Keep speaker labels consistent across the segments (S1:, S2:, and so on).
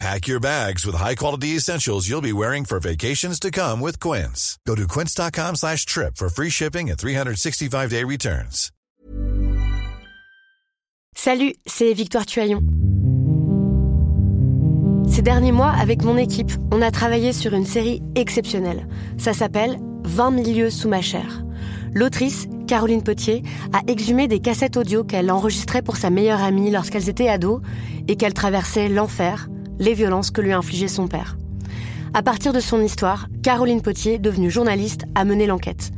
S1: Pack your bags with high-quality essentials you'll be wearing for vacations to come with Quince. Go to quince.com slash trip for free shipping and 365-day returns.
S2: Salut, c'est Victoire Tuaillon. Ces derniers mois, avec mon équipe, on a travaillé sur une série exceptionnelle. Ça s'appelle 20 milieux sous ma chair. L'autrice, Caroline Potier, a exhumé des cassettes audio qu'elle enregistrait pour sa meilleure amie lorsqu'elles étaient ados et qu'elle traversait l'enfer, les violences que lui infligeait son père. À partir de son histoire, Caroline Potier, devenue journaliste, a mené l'enquête.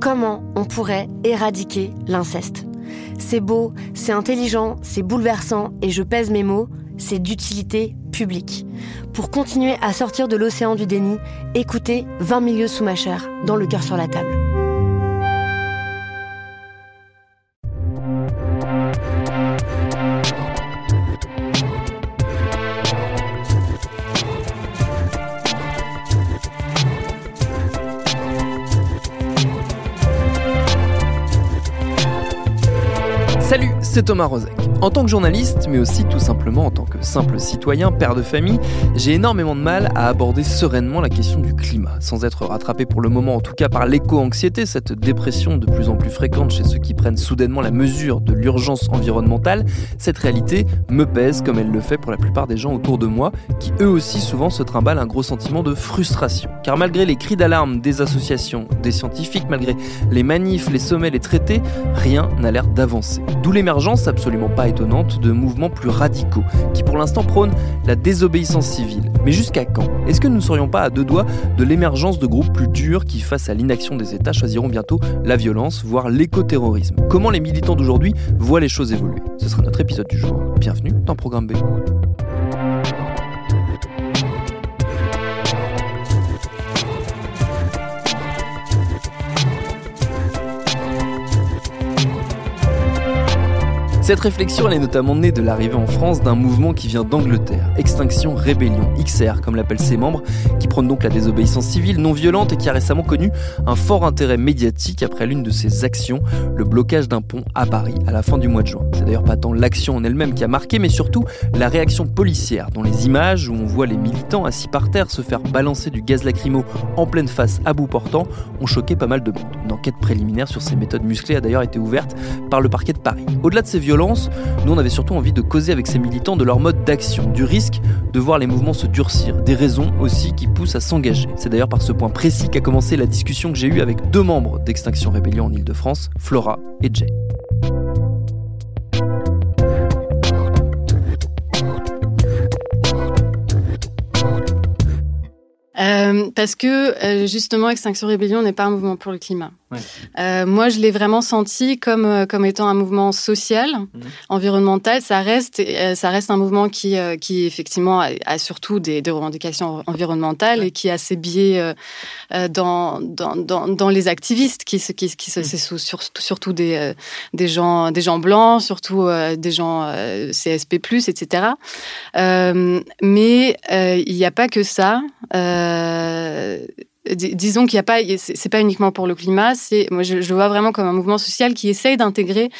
S2: Comment on pourrait éradiquer l'inceste? C'est beau, c'est intelligent, c'est bouleversant, et je pèse mes mots, c'est d'utilité publique. Pour continuer à sortir de l'océan du déni, écoutez 20 milieux sous ma chair, dans le cœur sur la table.
S3: Salut, c'est Thomas Rozek. En tant que journaliste, mais aussi tout simplement en tant que simple citoyen, père de famille, j'ai énormément de mal à aborder sereinement la question du climat, sans être rattrapé pour le moment en tout cas par l'éco-anxiété, cette dépression de plus en plus fréquente chez ceux qui prennent soudainement la mesure de l'urgence environnementale. Cette réalité me pèse comme elle le fait pour la plupart des gens autour de moi, qui eux aussi souvent se trimballent un gros sentiment de frustration. Car malgré les cris d'alarme des associations, des scientifiques, malgré les manifs, les sommets, les traités, rien n'a l'air d'avancer. D'où l'émergence absolument pas étonnante de mouvements plus radicaux, qui pour l'instant prônent la désobéissance civile. Mais jusqu'à quand? Est-ce que nous ne serions pas à deux doigts de l'émergence de groupes plus durs qui, face à l'inaction des États, choisiront bientôt la violence, voire l'écoterrorisme? Comment les militants d'aujourd'hui voient les choses évoluer? Ce sera notre épisode du jour. Bienvenue dans Programme B. Cette réflexion elle est notamment née de l'arrivée en France d'un mouvement qui vient d'Angleterre, Extinction Rébellion, XR comme l'appellent ses membres, qui prône donc la désobéissance civile non violente et qui a récemment connu un fort intérêt médiatique après l'une de ses actions, le blocage d'un pont à Paris à la fin du mois de juin. C'est d'ailleurs pas tant l'action en elle-même qui a marqué, mais surtout la réaction policière, dont les images où on voit les militants assis par terre se faire balancer du gaz lacrymo en pleine face à bout portant ont choqué pas mal de monde. Une enquête préliminaire sur ces méthodes musclées a d'ailleurs été ouverte par le parquet de Paris. Au-delà de ces nous on avait surtout envie de causer avec ces militants de leur mode d'action, du risque de voir les mouvements se durcir, des raisons aussi qui poussent à s'engager. C'est d'ailleurs par ce point précis qu'a commencé la discussion que j'ai eue avec deux membres d'Extinction Rébellion en Ile-de-France, Flora et Jay.
S4: Euh, parce que euh, justement, Extinction Rébellion n'est pas un mouvement pour le climat. Ouais. Euh, moi, je l'ai vraiment senti comme euh, comme étant un mouvement social, mmh. environnemental. Ça reste euh, ça reste un mouvement qui qui effectivement a, a surtout des, des, revendications environnementales ouais. et qui a ses biais dans, dans, dans dans les activistes qui qui, qui mmh. c'est sur, surtout des des gens des gens blancs, surtout des gens CSP+, etc. mais il n'y a pas que ça. Euh, disons qu'il n'y a pas, c'est pas uniquement pour le climat, c'est, moi je, je vois vraiment comme un mouvement social qui essaye d'intégrer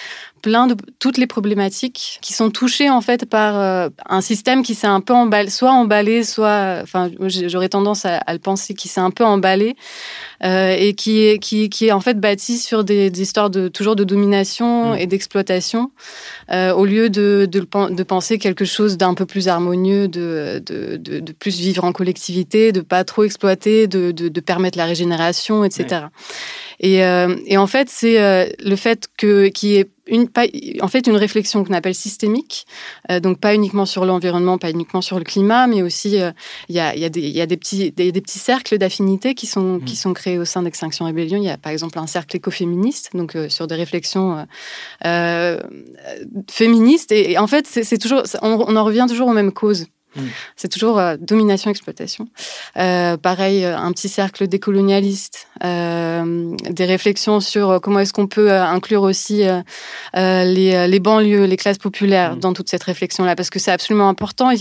S4: plein de toutes les problématiques qui sont touchées en fait par euh, un système qui s'est un peu emballé, soit emballé, soit, enfin, j'aurais tendance à, à, le penser, qui s'est un peu emballé euh, et qui est qui, qui est en fait bâti sur des, des histoires de toujours de domination mmh. et d'exploitation, euh, au lieu de, de, de penser quelque chose d'un peu plus harmonieux, de, de, de, plus vivre en collectivité, de pas trop exploiter, de, permettre la régénération, etc. Et, et, en fait, c'est le fait que qu'il y ait une, pas, en fait une réflexion qu'on appelle systémique, euh, donc pas uniquement sur l'environnement, pas uniquement sur le climat, mais aussi il y, a, y, a des, y a des petits des, des petits cercles d'affinités qui sont mmh. qui sont créés au sein d'Extinction Rébellion. Il y a par exemple un cercle écoféministe, donc sur des réflexions féministes. Et, et, en fait, c'est toujours on, on en revient toujours aux mêmes causes. Mm. C'est toujours euh, domination-exploitation. Euh, pareil, euh, un petit cercle décolonialiste, euh, des réflexions sur comment est-ce qu'on peut inclure aussi les, les, banlieues, les classes populaires mm. dans toute cette réflexion-là, parce que c'est absolument important.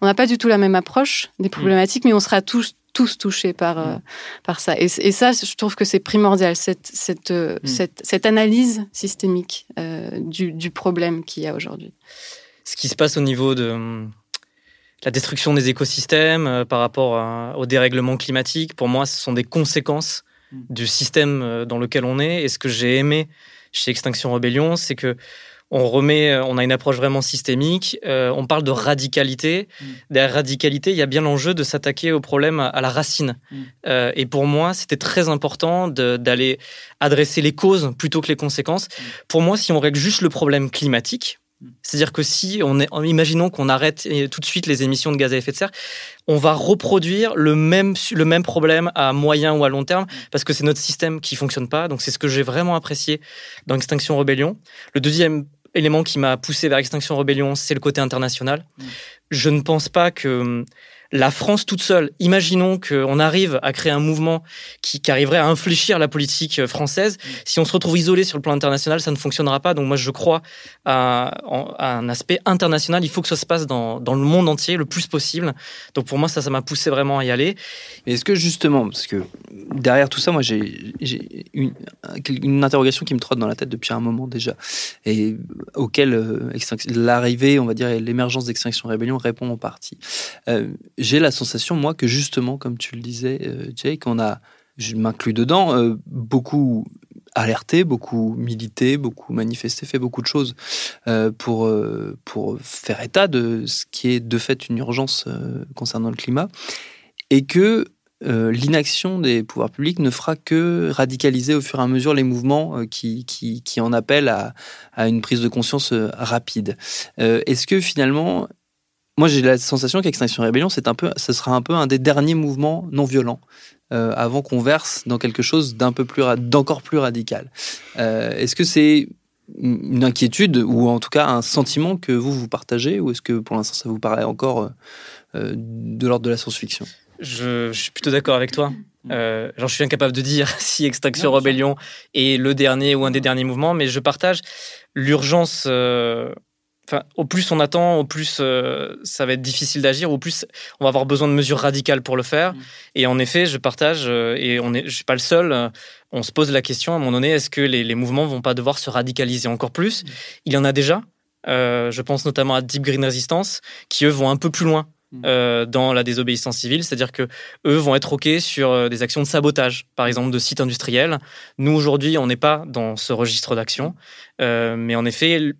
S4: on n'a pas du tout la même approche des problématiques, mais on sera tous tous touchés par, mm. par ça. Et, et, ça, je trouve que c'est primordial, cette, cette, cette, cette, analyse systémique du, du problème qu'il y a aujourd'hui.
S5: Ce qui se passe au niveau de la destruction des écosystèmes euh, par rapport au dérèglement climatique, pour moi, ce sont des conséquences mm. du système euh, dans lequel on est. Et ce que j'ai aimé chez Extinction Rebellion, c'est que on remet, euh, on a une approche vraiment systémique. on parle de radicalité. Mm. Derrière radicalité, il y a bien l'enjeu de s'attaquer au problème à, la racine. Mm. et pour moi, c'était très important d'aller adresser les causes plutôt que les conséquences. Pour moi, si on règle juste le problème climatique, c'est-à-dire que si on est, imaginons qu'on arrête tout de suite les émissions de gaz à effet de serre, on va reproduire le même, le même problème à moyen ou à long terme parce que c'est notre système qui fonctionne pas. Donc c'est ce que j'ai vraiment apprécié dans Extinction Rebellion. Le deuxième élément qui m'a poussé vers Extinction Rebellion, c'est le côté international. Mm. Je ne pense pas que la France toute seule, imaginons qu'on arrive à créer un mouvement qui, arriverait à infléchir la politique française. Mm. Si on se retrouve isolé sur le plan international, ça ne fonctionnera pas. Donc moi, je crois à, un aspect international. Il faut que ça se passe dans, le monde entier le plus possible. Donc pour moi, ça, ça m'a poussé vraiment à y aller.
S3: Est-ce que justement, parce que derrière tout ça, moi, j'ai une, une, interrogation qui me trotte dans la tête depuis un moment déjà, et auquel euh, l'arrivée, on va dire, l'émergence d'Extinction Rébellion répond en partie. Euh, j'ai la sensation, moi, que justement, comme tu le disais, euh, Jake, on a, je m'inclus dedans, euh, beaucoup alerté, beaucoup milité, beaucoup manifesté, fait beaucoup de choses euh, pour, pour faire état de ce qui est de fait une urgence concernant le climat, et que l'inaction des pouvoirs publics ne fera que radicaliser au fur et à mesure les mouvements qui, qui, qui, en appellent à, à, une prise de conscience rapide. Est-ce que finalement, moi, j'ai la sensation qu'Extinction Rébellion, c'est un peu, ce sera un peu un des derniers mouvements non violents euh, avant qu'on verse dans quelque chose d'un peu plus, d'encore plus radical. Euh, est-ce que c'est une inquiétude ou en tout cas un sentiment que vous vous partagez ou est-ce que pour l'instant ça vous paraît encore euh, de l'ordre de la science-fiction?
S5: Je, suis plutôt d'accord avec toi. Genre, je suis incapable de dire si Extinction Rebellion est le dernier ou un des derniers mouvements, mais je partage l'urgence au plus on attend, au plus euh, ça va être difficile d'agir, au plus on va avoir besoin de mesures radicales pour le faire. Mm. Et en effet, je partage, euh, et on est, je suis pas le seul. Euh, on se pose la question à un moment donné est-ce que les, les, mouvements vont pas devoir se radicaliser encore plus? Mm. Il y en a déjà. je pense notamment à Deep Green Resistance, qui eux vont un peu plus loin mm. dans la désobéissance civile, c'est-à-dire que eux vont être ok sur des actions de sabotage, par exemple de sites industriels. Nous aujourd'hui, on n'est pas dans ce registre d'action, mais en effet,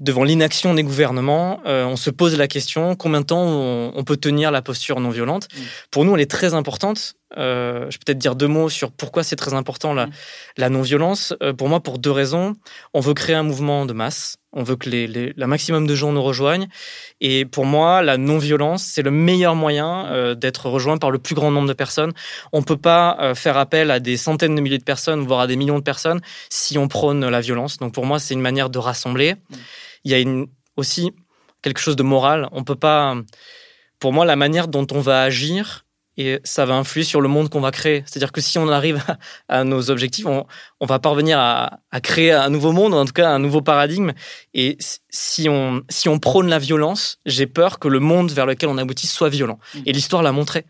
S5: devant l'inaction des gouvernements, euh, on se pose la question combien de temps on, peut tenir la posture non violente? Mm. Pour nous, elle est très importante. Euh, je peux peut-être dire deux mots sur pourquoi c'est très important la, mm. la non-violence. Euh, pour moi, pour deux raisons. On veut créer un mouvement de masse. On veut que les, les, la maximum de gens nous rejoignent. Et pour moi, la non-violence, c'est le meilleur moyen d'être rejoint par le plus grand nombre de personnes. On ne peut pas faire appel à des centaines de milliers de personnes, voire à des millions de personnes, si on prône la violence. Donc pour moi, c'est une manière de rassembler. Mm il y a une, aussi quelque chose de moral. On peut pas. Pour moi, la manière dont on va agir, et ça va influer sur le monde qu'on va créer. C'est-à-dire que si on arrive à, nos objectifs, on, on va parvenir à, à, créer un nouveau monde, en tout cas un nouveau paradigme. Et si on, si on prône la violence, j'ai peur que le monde vers lequel on aboutit soit violent. Mmh. Et l'histoire l'a montré.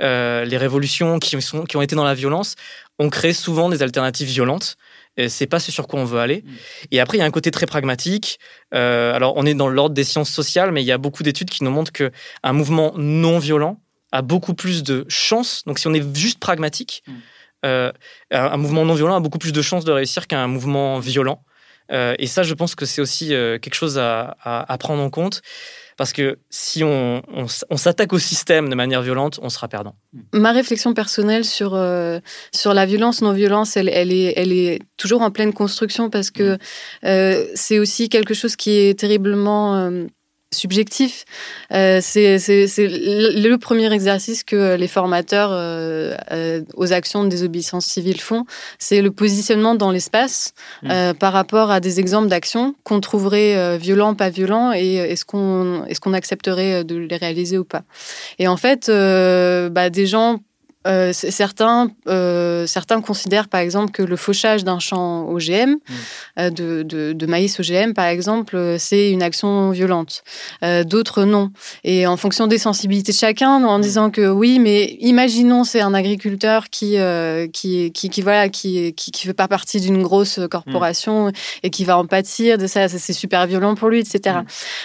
S5: Euh, les révolutions qui, sont, qui ont été dans la violence ont créé souvent des alternatives violentes c'est pas ce sur quoi on veut aller. Mm. Et après, il y a un côté très pragmatique. Euh, alors, on est dans l'ordre des sciences sociales, mais il y a beaucoup d'études qui nous montrent que un mouvement non violent a beaucoup plus de chances. Donc, si on est juste pragmatique, mm. euh, un mouvement non violent a beaucoup plus de chances de réussir qu'un mouvement violent. Euh, et ça, je pense que c'est aussi quelque chose à, à, prendre en compte. Parce que si on, on, s'attaque au système de manière violente, on sera perdant.
S4: Ma réflexion personnelle sur, euh, sur la violence, non-violence, elle, elle, est, elle est toujours en pleine construction parce que mm. euh, c'est aussi quelque chose qui est terriblement... Euh, subjectif. Euh, c'est le premier exercice que les formateurs euh, euh, aux actions de désobéissance civile font. C'est le positionnement dans l'espace mmh. par rapport à des exemples d'actions qu'on trouverait violents, pas violents, et est-ce qu'on est qu'on accepterait de les réaliser ou pas. Et en fait, bah, des gens euh, certains, euh, certains considèrent par exemple que le fauchage d'un champ OGM, mm. euh, de, de, de, maïs OGM par exemple, euh, c'est une action violente. Euh, d'autres non. Et en fonction des sensibilités de chacun, en mm. disant que oui, mais imaginons c'est un agriculteur qui, qui, qui, qui, voilà, qui, qui, qui fait pas partie d'une grosse corporation mm. et qui va en pâtir de ça, ça c'est super violent pour lui, etc.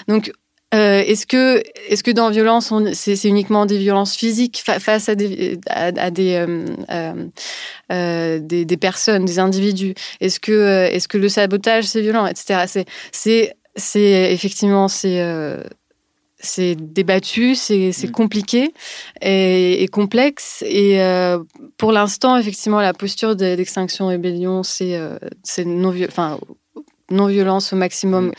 S4: Donc euh, est-ce que, est-ce que dans violence, c'est, uniquement des violences physiques face à des, à, des, euh, euh, euh, des, des, personnes, des individus? Est-ce que, euh, est-ce que le sabotage c'est violent, etc. C'est, c'est, c'est effectivement c'est c'est débattu, c'est mm. compliqué et, et, complexe. Et euh, pour l'instant, effectivement, la posture d'extinction rébellion, c'est c'est non enfin non-violence au maximum.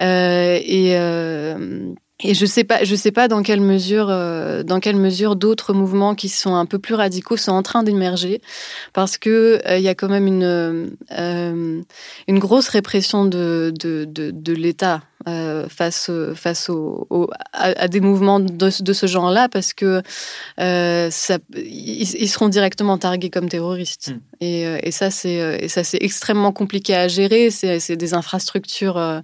S4: Euh, et euh, et je sais pas, je sais pas dans quelle mesure, euh, dans quelle mesure d'autres mouvements qui sont un peu plus radicaux sont en train d'émerger, parce que il y a quand même une une grosse répression de de, de, de l'État face, face au, à, des mouvements de, de ce genre-là parce que ça, ils, seront directement targués comme terroristes. Et, euh, et, ça, c'est euh, et ça c'est extrêmement compliqué à gérer. C'est des infrastructures, euh,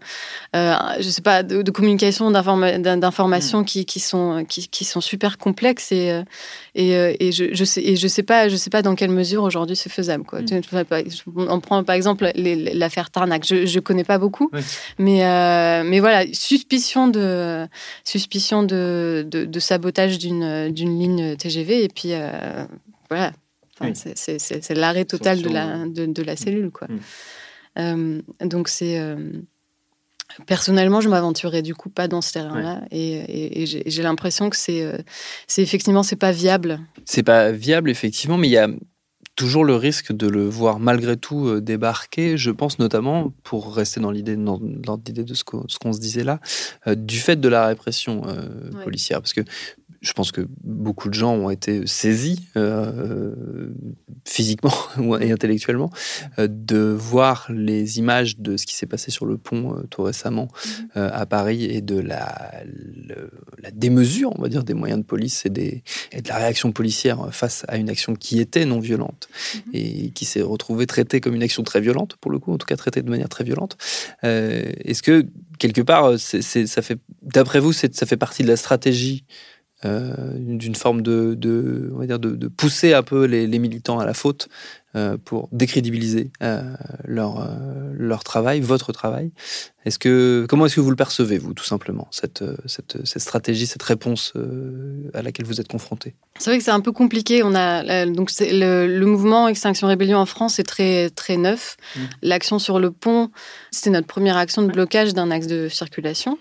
S4: je sais pas, de, de communication, d'information mm. qui, qui, sont qui, qui, sont super complexes et et, et je, je sais et je sais pas je sais pas dans quelle mesure aujourd'hui c'est faisable. Quoi. Mm. On prend par exemple l'affaire Tarnac. Je je connais pas beaucoup, mais mais voilà, suspicion de, suspicion de, de, sabotage d'une ligne TGV. Et puis, euh, c'est l'arrêt total de la, de, la cellule. Quoi. Mm. Euh, donc, c'est. Euh, personnellement, je m'aventurerais du coup pas dans ce terrain-là, et, et, j'ai l'impression que c'est, c'est effectivement, c'est pas viable.
S3: C'est pas viable effectivement, mais il y a toujours le risque de le voir malgré tout euh, débarquer, je pense notamment, pour rester dans l'idée de ce qu'on se disait là, euh, du fait de la répression euh, policière. Parce que je pense que beaucoup de gens ont été saisis euh, physiquement et intellectuellement euh, de voir les images de ce qui s'est passé sur le pont euh, tout récemment mhm. euh, à Paris et de la, le, la démesure, on va dire, des moyens de police et, des, et de la réaction policière face à une action qui était non violente mhm. et qui s'est retrouvée traitée comme une action très violente, pour le coup, en tout cas traitée de manière très violente. Est-ce que quelque part, ça fait, d'après vous, ça fait partie de la stratégie euh, d'une forme de, de, on va dire de, de, pousser un peu les, les, militants à la faute euh, pour décrédibiliser euh, leur, leur travail, votre travail. Est-ce que, comment est-ce que vous le percevez, vous, tout simplement, cette, cette, cette stratégie, cette réponse à laquelle vous êtes confronté
S4: C'est vrai que c'est un peu compliqué. On a, donc le, le, mouvement Extinction Rébellion en France est très, très neuf. Mmh. L'action sur le pont, c'était notre première action de blocage d'un axe de circulation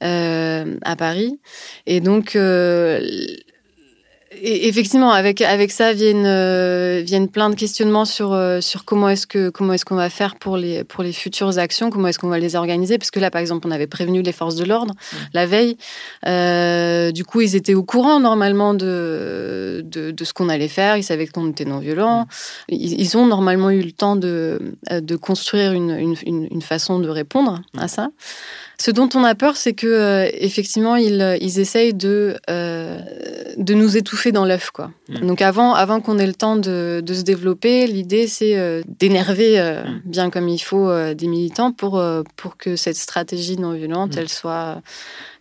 S4: à Paris. Et donc, euh, et effectivement, avec avec ça viennent euh, viennent plein de questionnements sur euh, sur comment est-ce que comment est-ce qu'on va faire pour les pour les futures actions, comment est-ce qu'on va les organiser, parce que là, par exemple, on avait prévenu les forces de l'ordre mmh. la veille. Euh, du coup, ils étaient au courant normalement de de, de ce qu'on allait faire. Ils savaient qu'on était non violent. Mmh. Ils, ils, ont normalement eu le temps de de construire une une, une façon de répondre mmh. à ça. Ce dont on a peur, c'est que euh, effectivement, ils, ils essayent de, euh, de nous étouffer dans l'œuf. Quoi. Mmh. Donc avant, avant qu'on ait le temps de, de se développer, l'idée, c'est euh, d'énerver euh, mmh. bien comme il faut euh, des militants pour, euh, pour que cette stratégie non violente, mmh. elle soit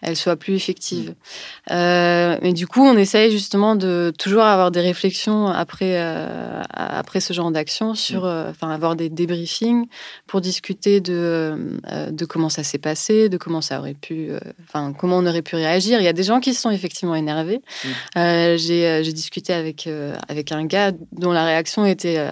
S4: elle soit plus effective. Mmh. Euh, mais du coup, on essaye justement de toujours avoir des réflexions après, euh, après ce genre d'action sur, mmh. euh, enfin, avoir des débriefings pour discuter de, de comment ça s'est passé, de comment ça aurait pu, enfin, comment on aurait pu réagir. Il y a des gens qui se sont effectivement énervés. Mmh. Euh, j'ai discuté avec, avec un gars dont la réaction était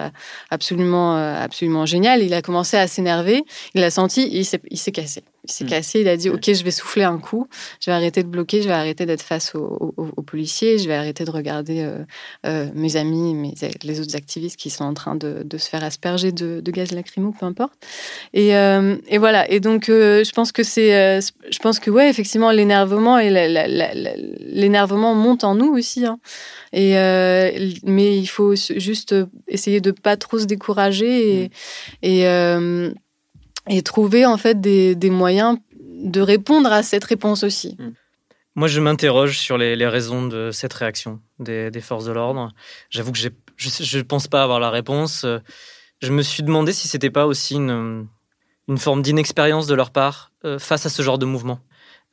S4: absolument, absolument géniale. Il a commencé à s'énerver. Il a senti, il s'est cassé. Il s'est
S3: Mm.
S4: cassé, il a dit Ok, je vais souffler un coup, je vais arrêter de bloquer, je vais arrêter d'être face aux, aux- aux policiers, je vais arrêter de regarder euh, euh, mes amis, mes, les autres activistes qui sont en train de, de se faire asperger de, de gaz lacrymo, peu importe. Et, euh, et voilà. Et donc, je pense que c'est. je pense que, ouais, effectivement, l'énervement et l'énervement monte en nous aussi. hein. Et, mais il faut juste essayer de pas trop se décourager et, et, euh, et trouver en fait des, moyens de répondre à cette réponse aussi.
S5: Moi, je m'interroge sur les, raisons de cette réaction des, forces de l'ordre. J'avoue que je ne pense pas avoir la réponse. Je me suis demandé si c'était pas aussi une, une forme d'inexpérience de leur part euh, face à ce genre de mouvement.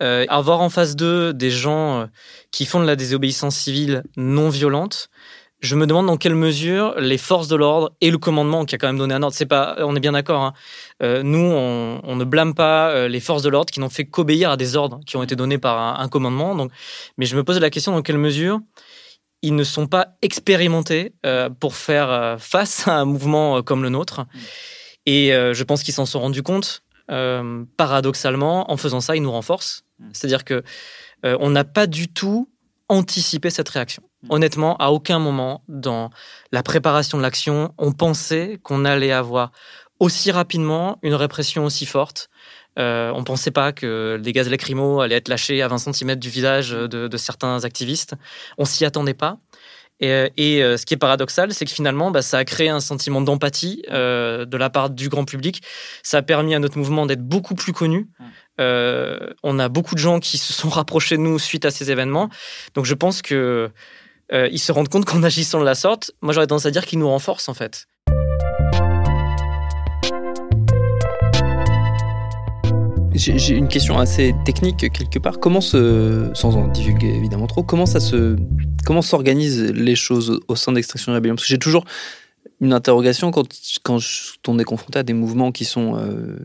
S5: Euh, avoir en face d'eux des gens euh, qui font de la désobéissance civile non violente, je me demande dans quelle mesure les forces de l'ordre et le commandement qui a quand même donné un ordre, c'est pas, on est bien d'accord. hein. Euh, nous, on, on ne blâme pas euh, les forces de l'ordre qui n'ont fait qu'obéir à des ordres qui ont été donnés par un, commandement. Donc, mais je me pose la question dans quelle mesure ils ne sont pas expérimentés euh, pour faire euh, face à un mouvement euh, comme le nôtre. Et euh, je pense qu'ils s'en sont rendus compte. paradoxalement, en faisant ça, ils nous renforcent. C'est-à-dire que on n'a pas du tout anticipé cette réaction. Honnêtement, à aucun moment dans la préparation de l'action, on pensait qu'on allait avoir aussi rapidement une répression aussi forte. Euh, on pensait pas que des gaz lacrymaux allaient être lâchés à 20 cm du visage de, de certains activistes. On s'y attendait pas. Et, et, euh, ce qui est paradoxal, c'est que finalement, bah, ça a créé un sentiment d'empathie euh, de la part du grand public. Ça a permis à notre mouvement d'être beaucoup plus connu. Euh, on a beaucoup de gens qui se sont rapprochés de nous suite à ces événements. Donc je pense que euh, ils se rendent compte qu'en agissant de la sorte, moi j'aurais tendance à dire qu'ils nous renforcent en fait.
S3: J'ai une question assez technique quelque part. Comment se, sans en divulguer évidemment trop, comment ça se, comment s'organisent les choses au- sein d'Extraction Rebellion Parce que j'ai toujours une interrogation quand, quand on est confronté à des mouvements qui sont euh,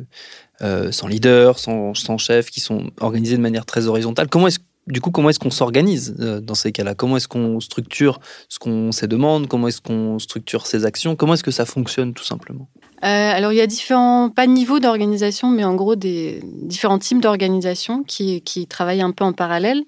S3: euh, sans leader, sans, sans chef, qui sont organisés de manière très horizontale. Comment est-ce du coup, comment est-ce qu'on s'organise euh, dans ces cas-là? Comment est-ce qu'on structure ce qu'on Comment est-ce qu'on structure ses actions? Comment est-ce que ça fonctionne tout simplement?
S4: Euh, alors, il y a différents, pas niveaux d'organisation, mais en gros, des différents types d'organisation qui, qui travaillent un peu en parallèle.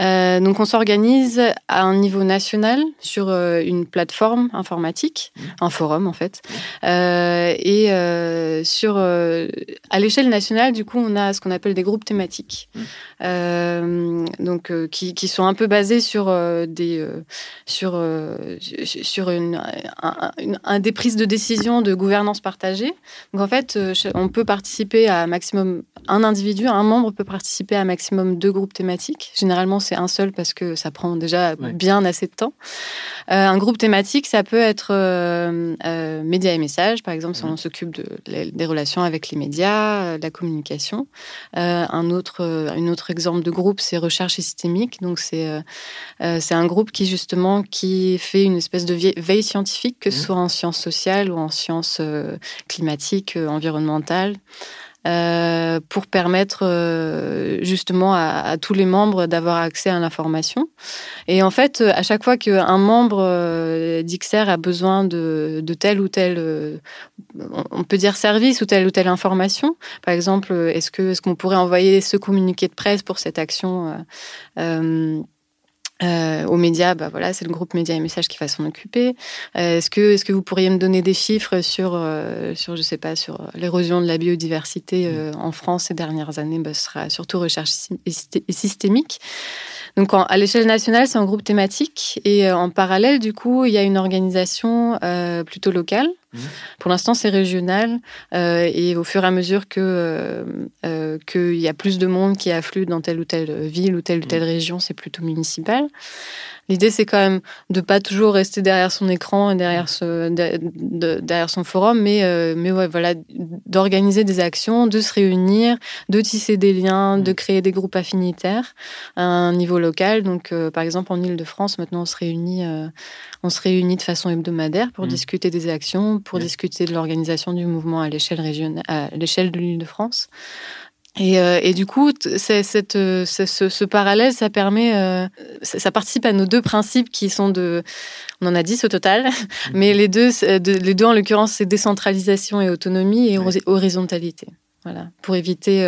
S4: Euh, donc, on s'organise à un niveau national sur euh, une plateforme informatique, un forum en fait. Et sur, à l'échelle nationale, du coup, on a ce qu'on appelle des groupes thématiques. Donc, qui, qui sont un peu basés sur des, sur, sur un des prises de décision de gouvernance partagée. Donc, en fait, euh, on peut participer à maximum un individu, un membre peut participer à maximum deux groupes thématiques. Généralement, c'est un seul parce que ça prend déjà
S3: Ouais.
S4: bien assez de temps. Euh, un groupe thématique, ça peut être euh, euh, médias et messages, par exemple, si on s'occupe de, des relations avec les médias, de la communication. Un autre, une autre exemple de groupe, c'est recherche et systémique. Donc, c'est c'est un groupe qui, justement, qui fait une espèce de veille scientifique, que ce soit en sciences sociales ou en sciences climatiques, euh, environnementales. euh, pour permettre euh, justement à, tous les membres d'avoir accès à l'information. Et en fait, euh, à chaque fois qu'un membre euh, d'XR a besoin de, tel ou tel, on- peut dire service ou telle ou telle information, par exemple, est-ce est-ce qu'on pourrait envoyer ce communiqué de presse pour cette action euh, aux médias, bah voilà, c'est le groupe Médias et Messages qui va s'en occuper. Euh, est-ce que, est-ce que vous pourriez me donner des chiffres sur, euh, sur je sais pas, sur euh, l'érosion de la biodiversité euh, en France ces dernières années bah, Ce sera surtout recherche et systé- et systémique. Donc, en- à l'échelle nationale, c'est un groupe thématique. Et euh, en parallèle, du coup, il y a une organisation euh, plutôt locale. Pour l'instant, c'est régional. euh, et au fur et à mesure que euh, euh, qu'il y a plus de monde qui afflue dans telle ou telle ville ou telle ou telle région, c'est plutôt municipal. L'idée, c'est quand même de pas toujours rester derrière son écran et derrière, ce, de- de- derrière son forum, mais, euh, mais ouais, voilà, d'organiser des actions, de se réunir, de tisser des liens, de créer des groupes affinitaires à un niveau local. Donc, euh, par exemple, en Ile-de-France, maintenant, on se réunit, euh, on se réunit de façon hebdomadaire pour
S3: Mhm.
S4: discuter des actions, pour discuter de l'organisation du mouvement à l'échelle régionale, à l'échelle de l'Île-de-France. Et, euh, et du coup, cette, euh, ce, parallèle, ça permet, euh, ça, ça participe à nos deux principes qui sont de, on en a dix au total, mais les deux, de- les deux en l'occurrence, c'est décentralisation et autonomie et
S3: Ouais.
S4: horizontalité. Voilà, pour éviter,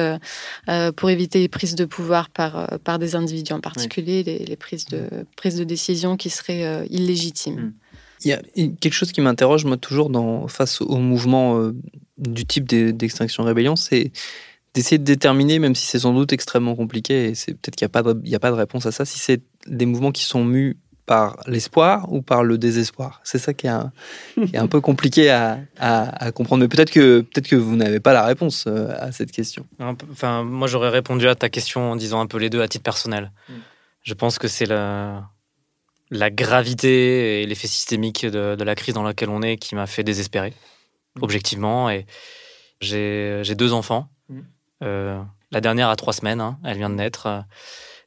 S4: euh, pour éviter les prises de pouvoir par, par des individus en particulier, les, les, prises, de, prises de décision qui seraient illégitimes. Mm.
S3: Il y a quelque chose qui m'interroge, moi, toujours dans, face au mouvement du type d'extinction rébellion, c'est d'essayer de déterminer, même si c'est sans doute extrêmement compliqué, et c'est peut-être qu'il n'y a, pas de, a pas de réponse à ça, si c'est des mouvements qui sont mus par l'espoir ou par le désespoir C'est ça qui est un, qui est un peu compliqué à, à, comprendre. Mais peut-être que, peut que vous n'avez pas la réponse euh, à cette question.
S5: Enfin, moi, j'aurais répondu à ta question en disant un peu les deux à titre personnel. Mm. Je pense que c'est la, la gravité et l'effet systémique de, de, la crise dans laquelle on est qui m'a fait désespérer, mm. objectivement. Et j'ai deux enfants. Mm. Euh, la dernière a trois semaines, hein, elle vient de naître.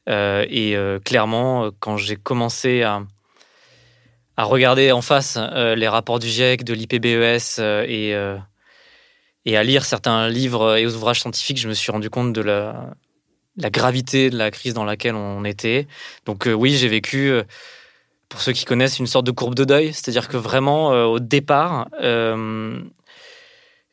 S5: Euh, et euh, clairement, quand j'ai commencé à, à, regarder en face les rapports du GIEC, de l'IPBES et, et à lire certains livres et ouvrages scientifiques, je me suis rendu compte de la, la gravité de la crise dans laquelle on était. Donc oui, j'ai vécu pour ceux qui connaissent, une sorte de courbe de deuil. C'est-à-dire que vraiment, au départ,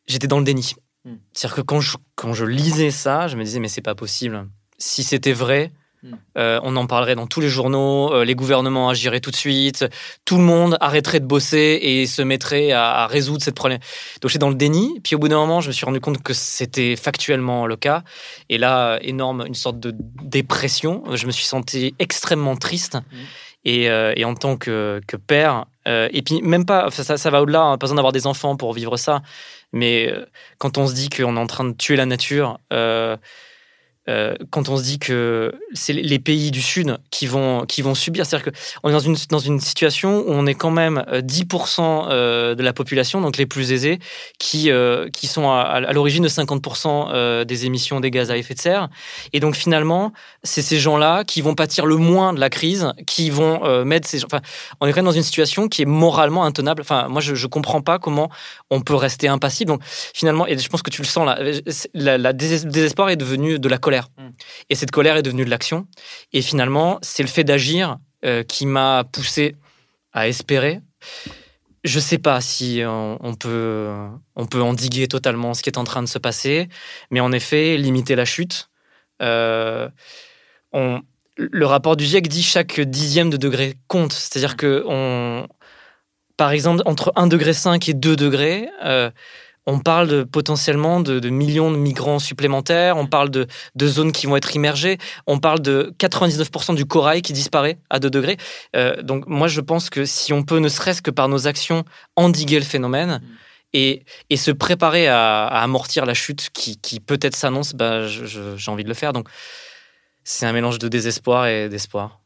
S5: j'étais dans le déni. Hmm. C'est-à-dire que quand je, quand je lisais ça, je me disais, mais c'est pas possible. Si c'était vrai, hmm. euh, on en parlerait dans tous les journaux, euh, les gouvernements agiraient tout de suite, tout le monde arrêterait de bosser et se mettrait à, résoudre cette problème. Donc j'étais dans le déni, puis au bout d'un moment, je me suis rendu compte que c'était factuellement le cas. Et là, énorme, une sorte de dépression. Je me suis senti extrêmement triste. Hmm. Et, euh, et, en tant que, père, et puis même pas, ça, ça va au-delà, hein, pas besoin d'avoir des enfants pour vivre ça, mais euh, quand on se dit qu'on est en train de tuer la nature, euh, euh, quand on se dit que c'est les pays du Sud qui vont, qui vont subir. C'est-à-dire qu'on est dans une, dans une situation où on est quand même 10% de la population, donc les plus aisés, qui, qui sont à, l'origine de 50% des émissions des gaz à effet de serre. Et donc finalement, c'est ces gens-là qui vont pâtir le moins de la crise, qui vont mettre ces gens. Enfin, on est quand dans une situation qui est moralement intenable. Enfin, moi, je ne comprends pas comment on peut rester impassible. Donc finalement, et je pense que tu le sens là, la désespoir est devenu de la colère Mm. Et cette colère est devenue de l'action. Et finalement, c'est le fait d'agir euh, qui m'a poussé à espérer. Je ne sais pas si on, peut, on peut endiguer totalement ce qui est en train de se passer, mais en effet, limiter la chute. Euh, on, le rapport du GIEC dit chaque dixième de degré compte. C'est-à-dire que, on, par exemple, entre 1,5 degré et 2 degrés, euh, on parle de, potentiellement de, millions de migrants supplémentaires, on parle de, zones qui vont être immergées, on parle de 99% du corail qui disparaît à 2 degrés. Euh, donc moi je pense que si on peut, ne serait-ce que par nos actions, endiguer le phénomène, mm. Et, se préparer à, amortir la chute qui, peut-être s'annonce, bah, j'ai envie de le faire. Donc, c'est un mélange de désespoir et d'espoir.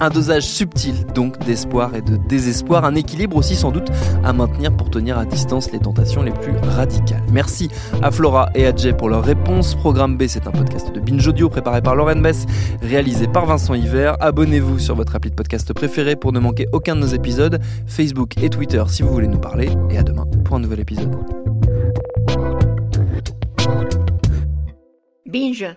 S3: Un dosage subtil donc d'espoir et de désespoir, un équilibre aussi sans doute à maintenir pour tenir à distance les tentations les plus radicales. Merci à Flora et à Jay pour leur réponse. Programme B, c'est un podcast de Binge Audio préparé par Lauren Bess, réalisé par Vincent Hiver. Abonnez-vous sur votre appli de podcast préféré pour ne manquer aucun de nos épisodes, Facebook et Twitter si vous voulez nous parler. Et à demain pour un nouvel épisode.
S6: Binge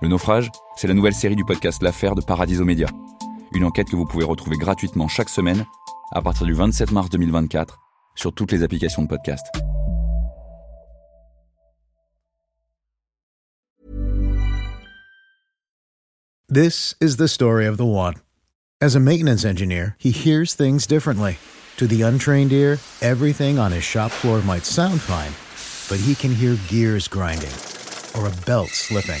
S6: Le naufrage, c'est la nouvelle série du podcast L'affaire de Paradiso Média. Une enquête que vous pouvez retrouver gratuitement chaque semaine à partir du 27 mars 2024 sur toutes les applications de podcast.
S7: This is the story of the one. As a maintenance engineer, he hears things differently. To the untrained ear, everything on his shop floor might sound fine, but he can hear gears grinding or a belt slipping.